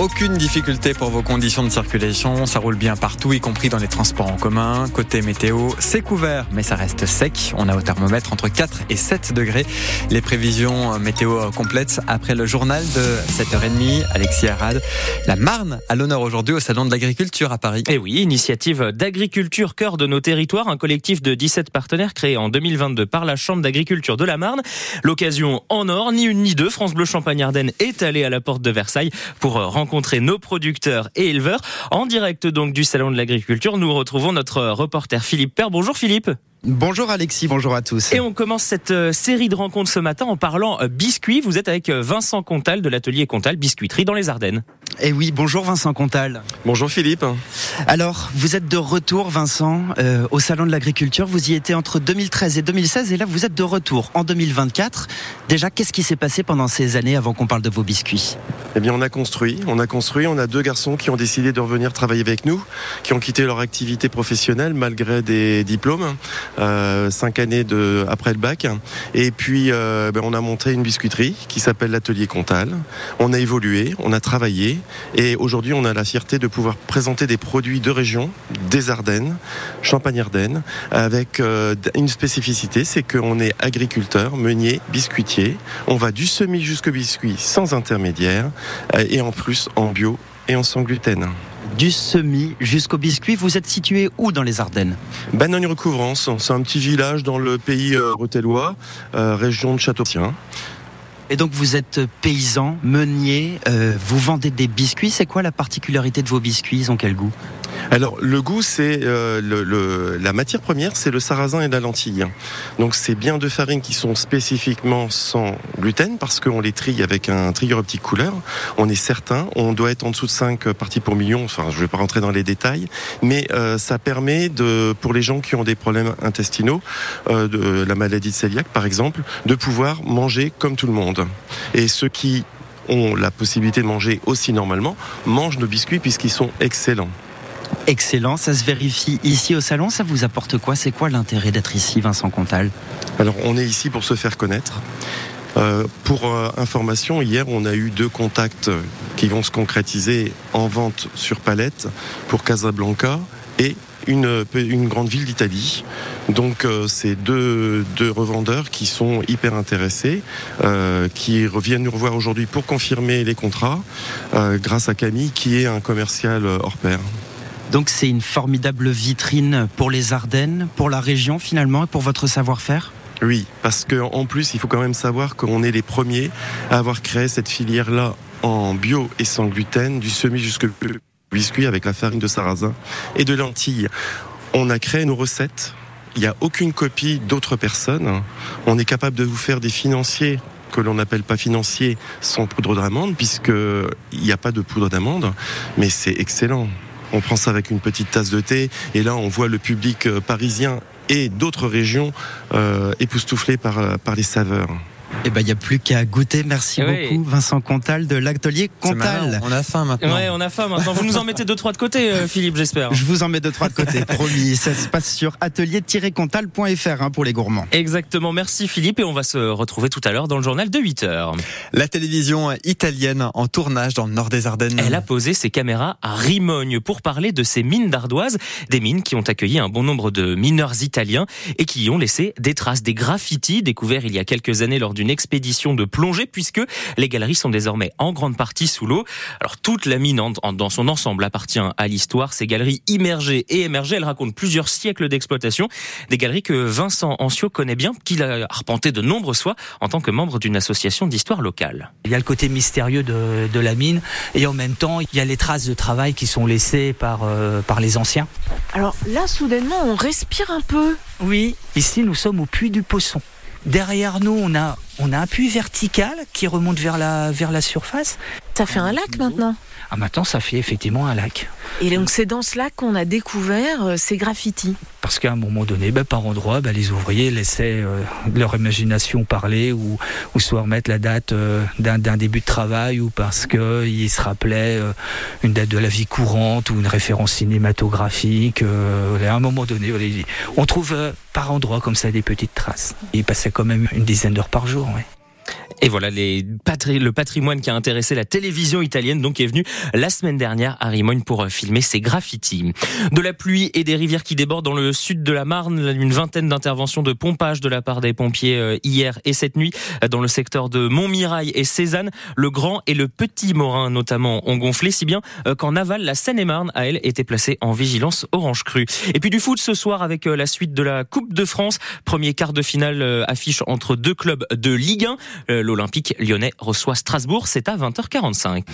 aucune difficulté pour vos conditions de circulation. Ça roule bien partout, y compris dans les transports en commun. Côté météo, c'est couvert, mais ça reste sec. On a au thermomètre entre 4 et 7 degrés. Les prévisions météo complètes après le journal de 7h30. Alexis Arad. La Marne à l'honneur aujourd'hui au Salon de l'Agriculture à Paris. Et eh oui, initiative d'agriculture cœur de nos territoires, un collectif de 17 partenaires créé en 2022 par la Chambre d'agriculture de la Marne. L'occasion en or, ni une ni deux. France Bleu Champagne-Ardenne est allée à la porte de Versailles pour rencontrer nos producteurs et éleveurs. En direct donc du Salon de l'Agriculture, nous retrouvons notre reporter Philippe Père. Bonjour Philippe. Bonjour Alexis, bonjour à tous. Et on commence cette euh, série de rencontres ce matin en parlant euh, biscuits. Vous êtes avec euh, Vincent Contal de l'atelier Contal Biscuiterie dans les Ardennes. Et eh oui, bonjour Vincent Contal. Bonjour Philippe. Alors, vous êtes de retour Vincent au Salon de l'Agriculture. Vous y étiez entre 2013 et 2016 et là vous êtes de retour en 2024. Déjà, qu'est-ce qui s'est passé pendant ces années avant qu'on parle de vos biscuits? Eh bien, on a construit, on a construit, on a deux garçons qui ont décidé de revenir travailler avec nous, qui ont quitté leur activité professionnelle malgré des diplômes. Euh, cinq années de, après le bac. Et puis, euh, ben, on a monté une biscuiterie qui s'appelle l'Atelier Comtal. On a évolué, on a travaillé. Et aujourd'hui, on a la fierté de pouvoir présenter des produits de région, des Ardennes, Champagne-Ardenne, avec euh, une spécificité, c'est qu'on est agriculteur, meunier, biscuitier. On va du semi jusqu'au biscuit sans intermédiaire. et en plus, en bio et en sans gluten du semis jusqu'au biscuit. Vous êtes situé où dans les Ardennes? Banogne-Recouvrance, c'est un petit village dans le pays euh, rotellois, euh, région de Châteautien. Et donc vous êtes paysan, meunier, euh, vous vendez des biscuits. C'est quoi la particularité de vos biscuits? Ils ont quel goût? Alors le goût, c'est euh, la matière première, c'est le sarrasin et la lentille. Donc c'est bien deux farines qui sont spécifiquement sans gluten parce qu'on les trie avec un trieur optique couleur. On est certain, on doit être en dessous de 5 parties pour million. Enfin, je ne vais pas rentrer dans les détails, mais euh, ça permet de, pour les gens qui ont des problèmes intestinaux, euh, de la maladie de cœliaque par exemple, de pouvoir manger comme tout le monde. Et ceux qui ont la possibilité de manger aussi normalement mangent nos biscuits puisqu'ils sont excellents. Excellent, ça se vérifie ici au salon. Ça vous apporte quoi? C'est quoi l'intérêt d'être ici, Vincent Contal? Alors, on est ici pour se faire connaître. Euh, pour euh, information, hier, on a eu deux contacts qui vont se concrétiser en vente sur palette pour Casablanca et une, grande ville d'Italie. Donc euh, c'est deux, deux, revendeurs qui sont hyper intéressés, qui reviennent nous revoir aujourd'hui pour confirmer les contrats, grâce à Camille qui est un commercial hors pair. Donc c'est une formidable vitrine pour les Ardennes, pour la région finalement et pour votre savoir-faire? Oui, parce qu'en plus, il faut quand même savoir qu'on est les premiers à avoir créé cette filière-là en bio et sans gluten, du semi jusqu'au biscuit avec la farine de sarrasin et de lentilles. On a créé nos recettes. Il n'y a aucune copie d'autres personnes. On est capable de vous faire des financiers que l'on n'appelle pas financiers sans poudre d'amande, puisqu'il n'y a pas de poudre d'amande, mais c'est excellent. On prend ça avec une petite tasse de thé et là on voit le public euh, parisien et d'autres régions euh, euh, par les saveurs. Eh ben, il n'y a plus qu'à goûter. Merci beaucoup, Vincent Contal de l'atelier Contal. On a faim maintenant. Ouais, on a faim maintenant. Vous nous en mettez deux, trois de côté, euh, Philippe, j'espère. Je vous en mets deux, trois de côté, promis. Ça se passe sur atelier-contal.fr hein, pour les gourmands. Exactement. Merci, Philippe. Et on va se retrouver tout à l'heure dans le journal de 8 heures. La télévision italienne en tournage dans le nord des Ardennes. Elle a posé ses caméras à Rimogne pour parler de ces mines d'ardoise. Des mines qui ont accueilli un bon nombre de mineurs italiens et qui y ont laissé des traces, des graffitis découverts il y a quelques années lors d'une expédition de plongée puisque les galeries sont désormais en grande partie sous l'eau. Alors toute la mine dans son ensemble appartient à l'histoire. Ces galeries immergées et émergées, elles racontent plusieurs siècles d'exploitation. Des galeries que Vincent Ancio connaît bien, qu'il a arpenté de nombreuses fois en tant que membre d'une association d'histoire locale. Il y a le côté mystérieux de, de, la mine et en même temps, il y a les traces de travail qui sont laissées par, euh, par les anciens. Alors là, soudainement, on respire un peu. Oui, ici nous sommes au puits du Poisson. Derrière nous, on a, on a un puits vertical qui remonte vers la, vers la surface. Ça fait un lac maintenant ah, maintenant, ça fait effectivement un lac. Et donc, c'est dans ce lac qu'on a découvert euh, ces graffitis Parce qu'à un moment donné, ben, par endroit, ben, les ouvriers laissaient euh, leur imagination parler ou, ou soit remettre la date euh, d'un début de travail ou parce qu'ils se rappelaient une date de la vie courante ou une référence cinématographique. à un moment donné, on trouve par endroit comme ça des petites traces. Il passait quand même une dizaine d'heures par jour. Et voilà les le patrimoine qui a intéressé la télévision italienne, donc est venu la semaine dernière à Rimogne pour euh, filmer ses graffitis. De la pluie et des rivières qui débordent dans le sud de la Marne, une vingtaine d'interventions de pompage de la part des pompiers euh, hier et cette nuit dans le secteur de Montmirail et Cézanne. Le Grand et le Petit Morin notamment ont gonflé, si bien euh, qu'en aval, la Seine-et-Marne a elle été placée en vigilance orange crue. Et puis du foot ce soir avec la suite de la Coupe de France, premier quart de finale affiche entre deux clubs de Ligue 1 l'Olympique lyonnais reçoit Strasbourg. C'est à 20h45.